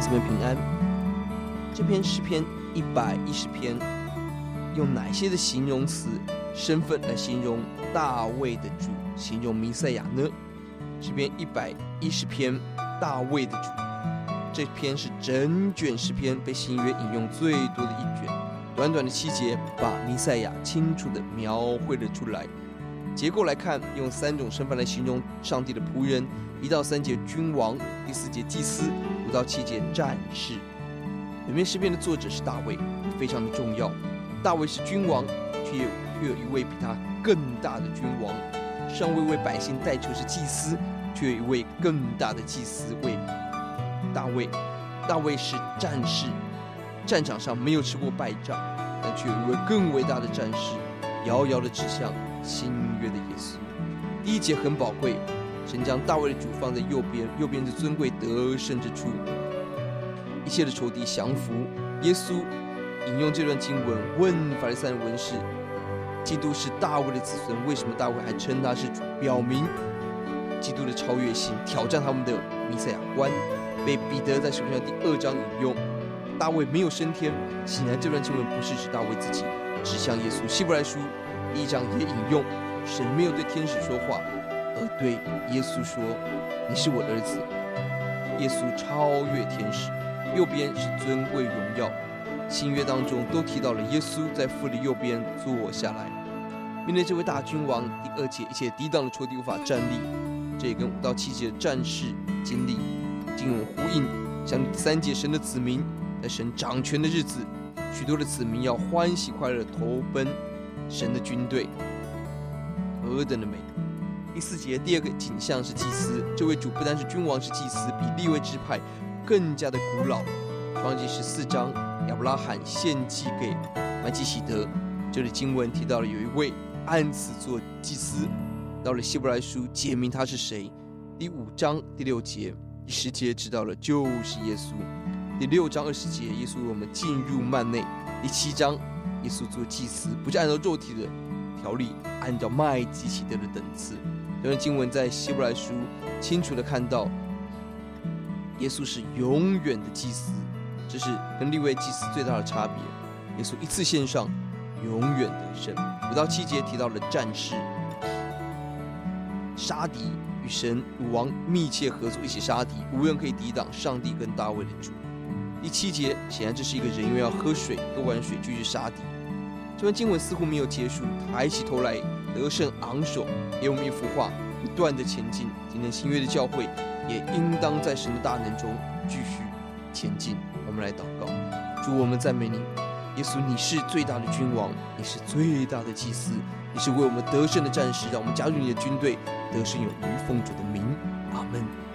姊妹平安。这篇诗篇一百一十篇，用哪些的形容词、身份来形容大卫的主，形容弥赛亚呢？这篇一百一十篇，大卫的主。这篇是整卷诗篇被新约引用最多的一卷，短短的七节，把弥赛亚清楚地描绘了出来。结构来看，用三种身份来形容上帝的仆人：一到三节君王，第四节祭司，五到七节战士。本篇诗篇的作者是大卫，非常的重要。大卫是君王，却有却有一位比他更大的君王；尚未为百姓代求是祭司，却有一位更大的祭司为。大卫，大卫是战士，战场上没有吃过败仗，但却有一位更伟大的战士，遥遥的指向新约的耶稣。第一节很宝贵，神将大卫的主放在右边，右边是尊贵得胜之处，一切的仇敌降服。耶稣引用这段经文问法利赛人文士：基督是大卫的子孙，为什么大卫还称他是主？表明基督的超越性，挑战他们的弥赛亚观。被彼得在使徒行第二章引用，大卫没有升天，显然这段经文不是指大卫自己，指向耶稣。希伯来书第一章也引用，神没有对天使说话，而对耶稣说：“你是我的儿子。”耶稣超越天使，右边是尊贵荣耀。新约当中都提到了耶稣在父的右边坐下来。面对这位大君王，第二节一切抵挡的仇敌无法站立，这也跟五到七节的战士经历。经文呼应，像第三节神的子民在神掌权的日子，许多的子民要欢喜快乐投奔神的军队，何等的美！第四节第二个景象是祭司，这位主不单是君王，是祭司，比立位之派更加的古老。创世记十四章，亚伯拉罕献祭给麦基洗德，这里经文提到了有一位按此做祭司。到了希伯来书，解明他是谁。第五章第六节。第十节知道了，就是耶稣。第六章二十节，耶稣为我们进入幔内。第七章，耶稣做祭司，不是按照肉体的条例，按照麦基洗德的等次。这段经文在希伯来书清楚的看到，耶稣是永远的祭司，这是跟利未祭司最大的差别。耶稣一次献上，永远得胜。五到七节提到了战士，杀敌。与神武王密切合作，一起杀敌，无人可以抵挡上帝跟大卫的主。第七节显然这是一个人，因为要喝水，喝完水继续杀敌。这段经文似乎没有结束，抬起头来得胜昂首，给我们一幅画，不断的前进。今天新约的教会也应当在神的大能中继续前进。我们来祷告，主，我们赞美你，耶稣，你是最大的君王，你是最大的祭司，你是为我们得胜的战士，让我们加入你的军队。得胜有余奉主的名，阿门。